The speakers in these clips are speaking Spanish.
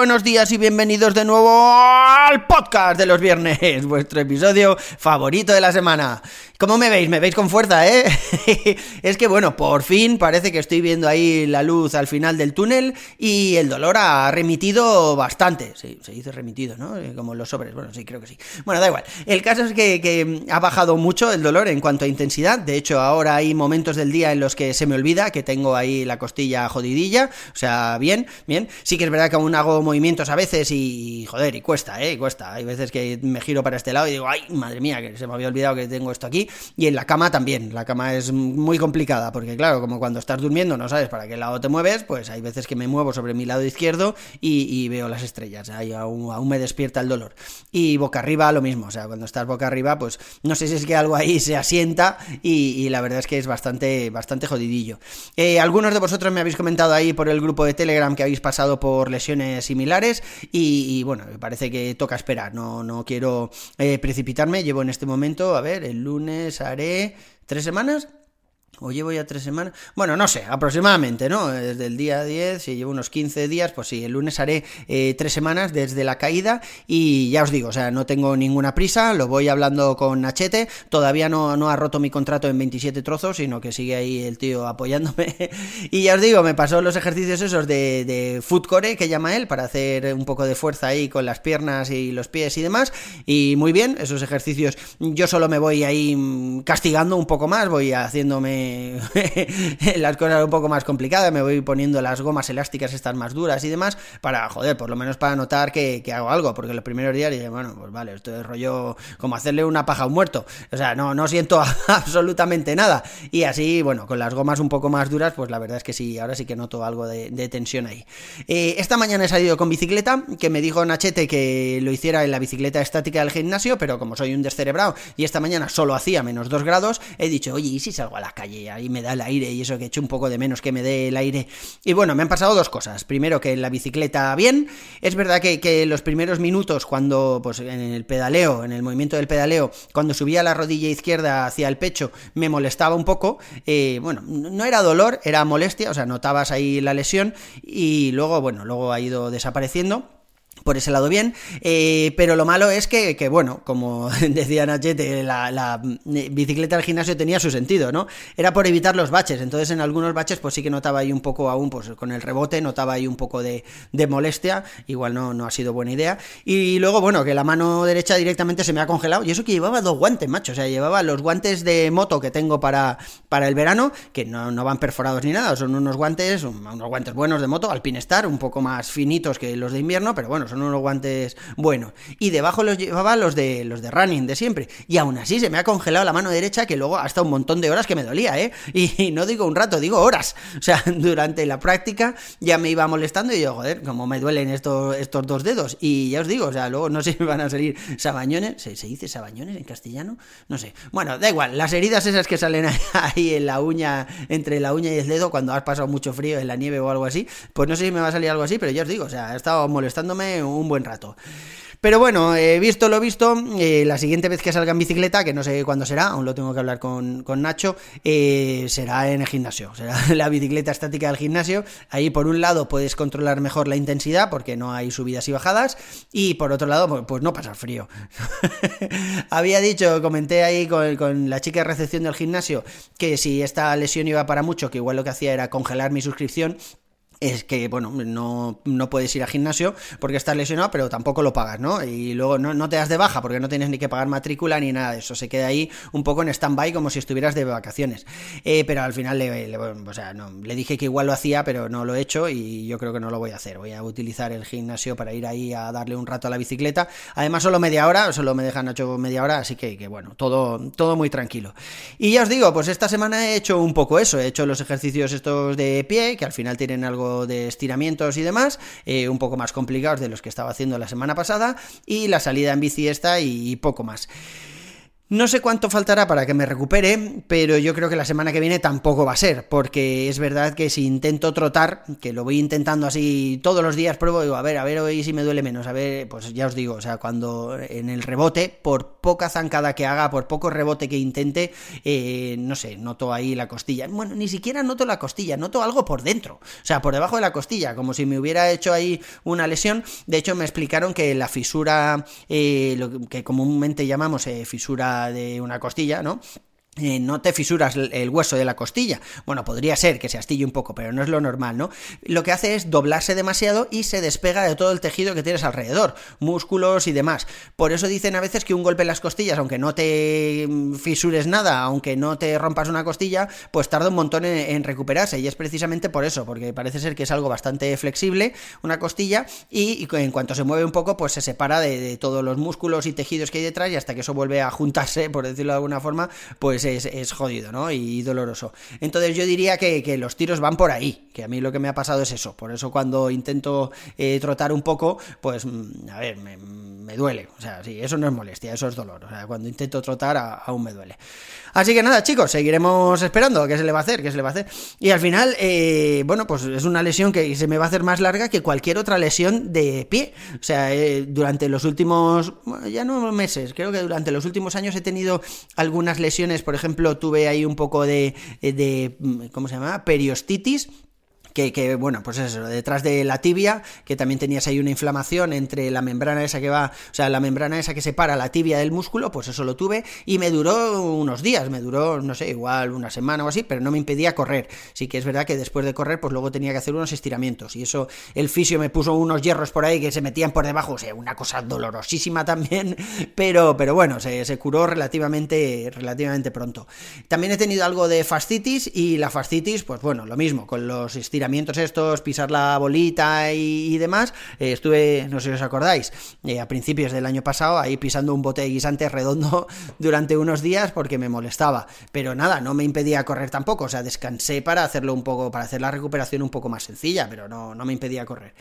Buenos días y bienvenidos de nuevo al podcast de los viernes, vuestro episodio favorito de la semana. ¿Cómo me veis? Me veis con fuerza, ¿eh? es que bueno, por fin parece que estoy viendo ahí la luz al final del túnel y el dolor ha remitido bastante. Sí, se dice remitido, ¿no? Eh, como los sobres, bueno, sí, creo que sí. Bueno, da igual. El caso es que, ha bajado mucho el dolor en cuanto a intensidad. De hecho, ahora hay momentos del día en los que se me olvida que tengo ahí la costilla jodidilla. O sea, bien, bien. Sí que es verdad que aún hago movimientos a veces y, joder, y cuesta, ¿eh? Cuesta. Hay veces que me giro para este lado y digo, ay, madre mía, que se me había olvidado que tengo esto aquí y en la cama también. La cama es muy complicada porque, claro, como cuando estás durmiendo no sabes para qué lado te mueves, pues hay veces que me muevo sobre mi lado izquierdo y, veo las estrellas. Ahí aún, aún, me despierta el dolor. Y boca arriba lo mismo, o sea, cuando estás boca arriba, pues no sé si es que algo ahí se asienta y, la verdad es que es bastante, bastante jodidillo. Eh, algunos de vosotros me habéis comentado ahí por el grupo de Telegram que habéis pasado por lesiones similares y, bueno, me parece que toca esperar, no, no quiero eh, precipitarme. Llevo en este momento, a ver, el lunes haré tres semanas ¿O llevo ya tres semanas? Bueno, no sé, aproximadamente, ¿no? Desde el día 10, si llevo unos 15 días, pues sí, el lunes haré eh, tres semanas desde la caída y ya os digo, o sea, no tengo ninguna prisa, lo voy hablando con Nachete, todavía no, no ha roto mi contrato en 27 trozos, sino que sigue ahí el tío apoyándome. y ya os digo, me pasó los ejercicios esos de, de core, que llama él, para hacer un poco de fuerza ahí con las piernas y los pies y demás. Y muy bien, esos ejercicios yo solo me voy ahí mm, castigando un poco más, voy haciéndome las cosas un poco más complicadas, me voy poniendo las gomas elásticas estas más duras y demás, para, joder, por lo menos para notar que, hago algo, porque los primeros días dije, bueno, pues vale, esto es rollo como hacerle una paja a un muerto, o sea, no, no siento absolutamente nada, y así, bueno, con las gomas un poco más duras, pues la verdad es que sí, ahora sí que noto algo de, tensión ahí. Eh, esta mañana he salido con bicicleta, que me dijo Nachete que lo hiciera en la bicicleta estática del gimnasio, pero como soy un descerebrado y esta mañana solo hacía menos 2 grados, he dicho, oye, ¿y si salgo a la calle? Ahí me da el aire y eso que he hecho un poco de menos que me dé el aire. Y bueno, me han pasado dos cosas. Primero, que la bicicleta bien. Es verdad que, que los primeros minutos, cuando, pues en el pedaleo, en el movimiento del pedaleo, cuando subía la rodilla izquierda hacia el pecho, me molestaba un poco. Eh, bueno, no era dolor, era molestia, o sea, notabas ahí la lesión y luego, bueno, luego ha ido desapareciendo por ese lado bien, eh, pero lo malo es que, que bueno, como decía Nachete, la, la, bicicleta del gimnasio tenía su sentido, ¿no? Era por evitar los baches, entonces en algunos baches pues sí que notaba ahí un poco aún, pues con el rebote notaba ahí un poco de, de molestia, igual no, no ha sido buena idea, y luego bueno, que la mano derecha directamente se me ha congelado, y eso que llevaba dos guantes, macho, o sea, llevaba los guantes de moto que tengo para, para el verano, que no, no van perforados ni nada, son unos guantes, unos guantes buenos de moto, Alpinestar, un poco más finitos que los de invierno, pero bueno, son unos guantes buenos. Y debajo los llevaba los de los de running de siempre. Y aún así se me ha congelado la mano derecha que luego hasta un montón de horas que me dolía, ¿eh? Y, no digo un rato, digo horas. O sea, durante la práctica ya me iba molestando y yo, joder, como me duelen estos, estos dos dedos. Y ya os digo, o sea, luego no sé si me van a salir sabañones. ¿Se, ¿Se dice sabañones en castellano? No sé. Bueno, da igual, las heridas esas que salen ahí en la uña, entre la uña y el dedo cuando has pasado mucho frío en la nieve o algo así, pues no sé si me va a salir algo así, pero ya os digo, o sea, ha estado molestándome un buen rato. Pero bueno, he visto lo visto, eh, la siguiente vez que salga en bicicleta, que no sé cuándo será, aún lo tengo que hablar con, Nacho, eh, será en el gimnasio, será la bicicleta estática del gimnasio. Ahí por un lado puedes controlar mejor la intensidad porque no hay subidas y bajadas y por otro lado pues, pues no pasar frío. Había dicho, comenté ahí con, con la chica de recepción del gimnasio que si esta lesión iba para mucho, que igual lo que hacía era congelar mi suscripción es que, bueno, no, no, puedes ir al gimnasio porque estás lesionado, pero tampoco lo pagas, ¿no? Y luego no, no, te das de baja porque no tienes ni que pagar matrícula ni nada de eso. Se queda ahí un poco en stand-by como si estuvieras de vacaciones. Eh, pero al final le, o sea, no, le dije que igual lo hacía, pero no lo he hecho y yo creo que no lo voy a hacer. Voy a utilizar el gimnasio para ir ahí a darle un rato a la bicicleta. Además, solo media hora, solo me dejan hecho media hora, así que, que bueno, todo, todo muy tranquilo. Y ya os digo, pues esta semana he hecho un poco eso. He hecho los ejercicios estos de pie, que al final tienen algo de estiramientos y demás, eh, un poco más complicados de los que estaba haciendo la semana pasada, y la salida en bici esta y poco más. No sé cuánto faltará para que me recupere, pero yo creo que la semana que viene tampoco va a ser, porque es verdad que si intento trotar, que lo voy intentando así todos los días, pruebo, digo, a ver, a ver hoy si me duele menos, a ver, pues ya os digo, o sea, cuando en el rebote, por poca zancada que haga, por poco rebote que intente, eh, no sé, noto ahí la costilla. Bueno, ni siquiera noto la costilla, noto algo por dentro, o sea, por debajo de la costilla, como si me hubiera hecho ahí una lesión. De hecho, me explicaron que la fisura, eh, lo que comúnmente llamamos eh, fisura de una costilla, ¿no? Eh, no te fisuras el hueso de la costilla. Bueno, podría ser que se astille un poco, pero no es lo normal, ¿no? Lo que hace es doblarse demasiado y se despega de todo el tejido que tienes alrededor, músculos y demás. Por eso dicen a veces que un golpe en las costillas, aunque no te mm, fisures nada, aunque no te rompas una costilla, pues tarda un montón en, recuperarse. Y es precisamente por eso, porque parece ser que es algo bastante flexible, una costilla, y, en cuanto se mueve un poco, pues se separa de todos los músculos y tejidos que hay detrás y hasta que eso vuelve a juntarse, por decirlo de alguna forma, pues es, jodido, ¿no? Y doloroso. Entonces yo diría que, los tiros van por ahí, que a mí lo que me ha pasado es eso. Por eso cuando intento eh, trotar un poco, pues, mm, a ver, me, duele. O sea, sí, eso no es molestia, eso es dolor. O sea, cuando intento trotar aún me duele. Así que nada, chicos, seguiremos esperando. ¿Qué se le va a hacer? ¿Qué se le va a hacer? Y al final, eh, bueno, pues es una lesión que se me va a hacer más larga que cualquier otra lesión de pie. O sea, eh, durante los últimos, ya no meses, creo que durante los últimos años he tenido algunas lesiones, por ejemplo, tuve ahí un poco de, de ¿cómo se llama? Periostitis que, bueno, pues eso, detrás de la tibia, que también tenías ahí una inflamación entre la membrana esa que va, o sea, la membrana esa que separa la tibia del músculo, pues eso lo tuve y me duró unos días, me duró, no sé, igual una semana o así, pero no me impedía correr. Sí que es verdad que después de correr, pues luego tenía que hacer unos estiramientos y eso, el fisio me puso unos hierros por ahí que se metían por debajo, o sea, una cosa dolorosísima también, pero, pero bueno, se, curó relativamente, relativamente pronto. También he tenido algo de fascitis y la fascitis, pues bueno, lo mismo, con los estiramientos estos, pisar la bolita y, demás, eh, estuve, no sé si os acordáis, eh, a principios del año pasado ahí pisando un bote de guisante redondo durante unos días porque me molestaba. Pero nada, no me impedía correr tampoco, o sea, descansé para hacerlo un poco, para hacer la recuperación un poco más sencilla, pero no, no me impedía correr.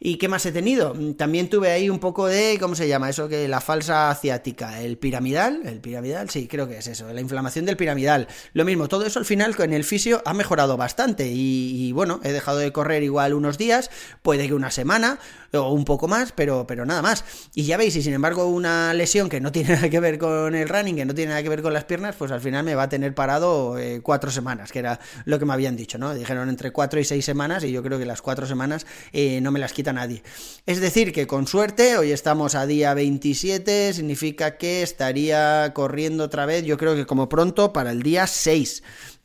¿Y qué más he tenido? También tuve ahí un poco de, ¿cómo se llama? Eso que la falsa ciática, el piramidal, el piramidal, sí, creo que es eso, la inflamación del piramidal. Lo mismo, todo eso al final con el fisio ha mejorado bastante y bueno, he dejado de correr igual unos días, puede que una semana o un poco más, pero, pero nada más. Y ya veis, y sin embargo una lesión que no tiene nada que ver con el running, que no tiene nada que ver con las piernas, pues al final me va a tener parado eh, cuatro semanas, que era lo que me habían dicho, ¿no? Dijeron entre cuatro y seis semanas y yo creo que las cuatro semanas eh, no me las quita nadie. Es decir, que con suerte, hoy estamos a día 27, significa que estaría corriendo otra vez, yo creo que como pronto, para el día 6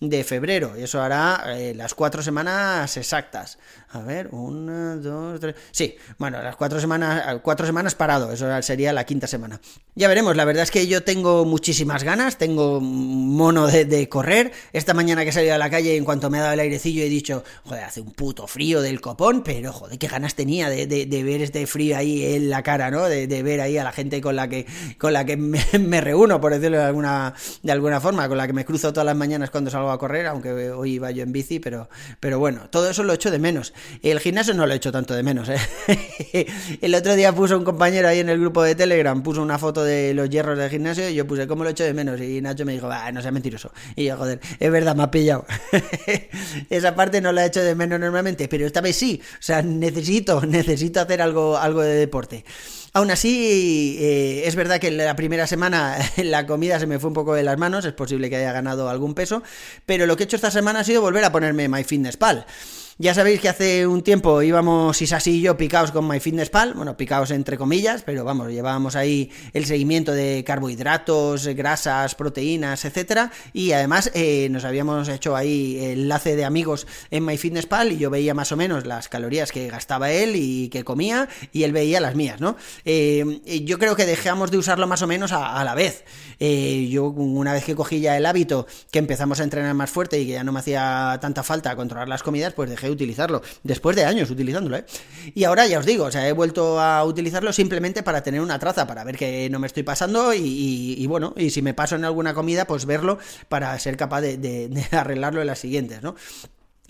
de febrero. Y eso hará eh, las cuatro semanas exactas. A ver, una, dos, tres. Sí, bueno, las cuatro semanas, cuatro semanas parado, eso sería la quinta semana. Ya veremos, la verdad es que yo tengo muchísimas ganas, tengo mono de, correr. Esta mañana que he salido a la calle, en cuanto me ha dado el airecillo, he dicho, joder, hace un puto frío del copón, pero joder, qué ganas tenía de, ver este frío ahí en la cara, ¿no? De, ver ahí a la gente con la que, con la que me, reúno, por decirlo de alguna, de alguna forma, con la que me cruzo todas las mañanas cuando salgo a correr, aunque hoy iba yo en bici, pero, pero bueno, todo eso lo echo de menos. El gimnasio no lo he hecho tanto de menos, ¿eh? El otro día puso un compañero ahí en el grupo de Telegram, puso una foto de los hierros del gimnasio y yo puse, ¿cómo lo he hecho de menos? Y Nacho me dijo, ah, no sea mentiroso. Y yo, joder, es verdad, me ha pillado. Esa parte no la he hecho de menos normalmente, pero esta vez sí. O sea, necesito, necesito hacer algo, algo de deporte. Aún así, eh, es verdad que la primera semana la comida se me fue un poco de las manos, es posible que haya ganado algún peso, pero lo que he hecho esta semana ha sido volver a ponerme MyFitnessPal. Ya sabéis que hace un tiempo íbamos Isasi y yo picados con MyFitnessPal, bueno, picados entre comillas, pero vamos, llevábamos ahí el seguimiento de carbohidratos, grasas, proteínas, etcétera, y además eh, nos habíamos hecho ahí enlace de amigos en MyFitnessPal y yo veía más o menos las calorías que gastaba él y que comía y él veía las mías, ¿no? Eh, yo creo que dejamos de usarlo más o menos a, la vez. Eh, yo una vez que cogí ya el hábito, que empezamos a entrenar más fuerte y que ya no me hacía tanta falta controlar las comidas, pues dejé utilizarlo, después de años utilizándolo, ¿eh? Y ahora ya os digo, o sea, he vuelto a utilizarlo simplemente para tener una traza, para ver que no me estoy pasando y, bueno, y si me paso en alguna comida, pues verlo para ser capaz de, de arreglarlo en las siguientes, ¿no?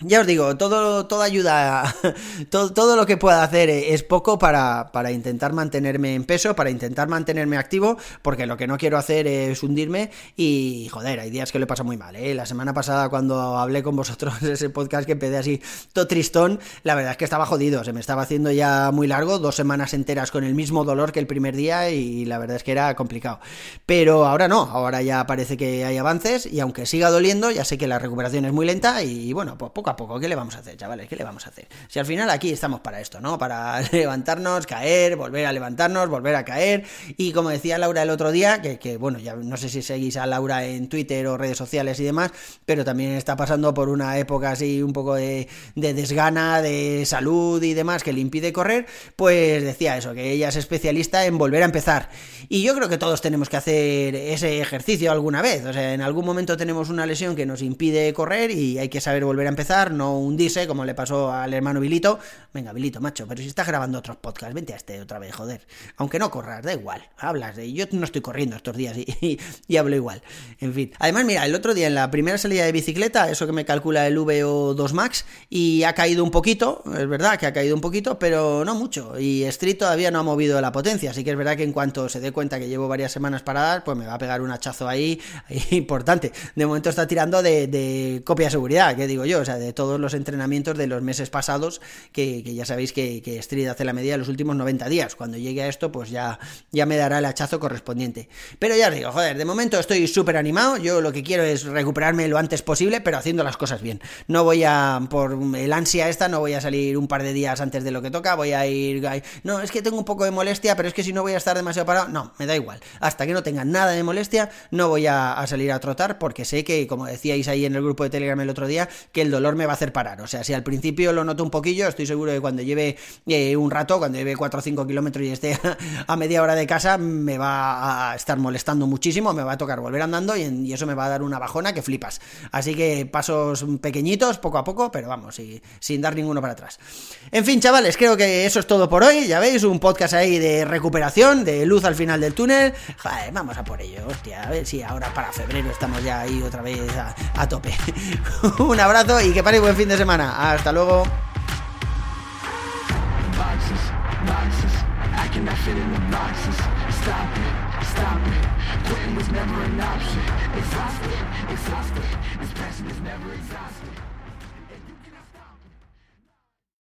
Ya os digo, todo, toda ayuda, todo, todo, lo que pueda hacer es poco para, para, intentar mantenerme en peso, para intentar mantenerme activo, porque lo que no quiero hacer es hundirme y, joder, hay días que lo pasa muy mal, ¿eh? La semana pasada cuando hablé con vosotros ese podcast que empecé así todo tristón, la verdad es que estaba jodido, se me estaba haciendo ya muy largo, dos semanas enteras con el mismo dolor que el primer día y la verdad es que era complicado. Pero ahora no, ahora ya parece que hay avances y aunque siga doliendo, ya sé que la recuperación es muy lenta y, bueno, pues poco a poco, ¿qué le vamos a hacer, chavales? ¿Qué le vamos a hacer? Si al final aquí estamos para esto, ¿no? Para levantarnos, caer, volver a levantarnos, volver a caer. Y como decía Laura el otro día, que, bueno, ya no sé si seguís a Laura en Twitter o redes sociales y demás, pero también está pasando por una época así un poco de desgana, de salud y demás que le impide correr, pues decía eso, que ella es especialista en volver a empezar. Y yo creo que todos tenemos que hacer ese ejercicio alguna vez. O sea, en algún momento tenemos una lesión que nos impide correr y hay que saber volver a empezar, no hundirse, como le pasó al hermano Vilito. Venga, Vilito, macho, pero si estás grabando otros podcasts, vente a este otra vez, joder. Aunque no corras, da igual. Hablas de. Yo no estoy corriendo estos días y, y, hablo igual. En fin. Además, mira, el otro día en la primera salida de bicicleta, eso que me calcula el VO2 Max, y ha caído un poquito, es verdad que ha caído un poquito, pero no mucho. Y Street todavía no ha movido la potencia, así que es verdad que en cuanto se dé cuenta que llevo varias semanas paradas, pues me va a pegar un hachazo ahí, importante. De momento está tirando de, de copia de seguridad, que digo yo, o sea, de todos los entrenamientos de los meses pasados, que, ya sabéis que, que, hace la medida de los últimos 90 días. Cuando llegue a esto, pues ya, ya me dará el hachazo correspondiente. Pero ya os digo, joder, de momento estoy súper animado, yo lo que quiero es recuperarme lo antes posible, pero haciendo las cosas bien. No voy a, por el ansia esta, no voy a salir un par de días antes de lo que toca, voy a ir, no, es que tengo un poco de molestia, pero es que si no voy a estar demasiado parado, no, me da igual. Hasta que no tenga nada de molestia, no voy a, salir a trotar porque sé que, como decíais ahí en el grupo de Telegram el otro día, que el dolor me va a hacer parar. O sea, si al principio lo noto un poquillo, estoy seguro que cuando lleve eh, un rato, cuando lleve 4 o 5 kilómetros y esté a media hora de casa, me va a estar molestando muchísimo, me va a tocar volver andando y, eso me va a dar una bajona que flipas. Así que pasos pequeñitos, poco a poco, pero vamos, sin dar ninguno para atrás. En fin, chavales, creo que eso es todo por hoy. Ya veis, un podcast ahí de recuperación, de luz al final del túnel. vamos a por ello, hostia. A ver si ahora para febrero estamos ya ahí otra vez a, tope. un abrazo y que paréis buen fin de semana. Hasta luego.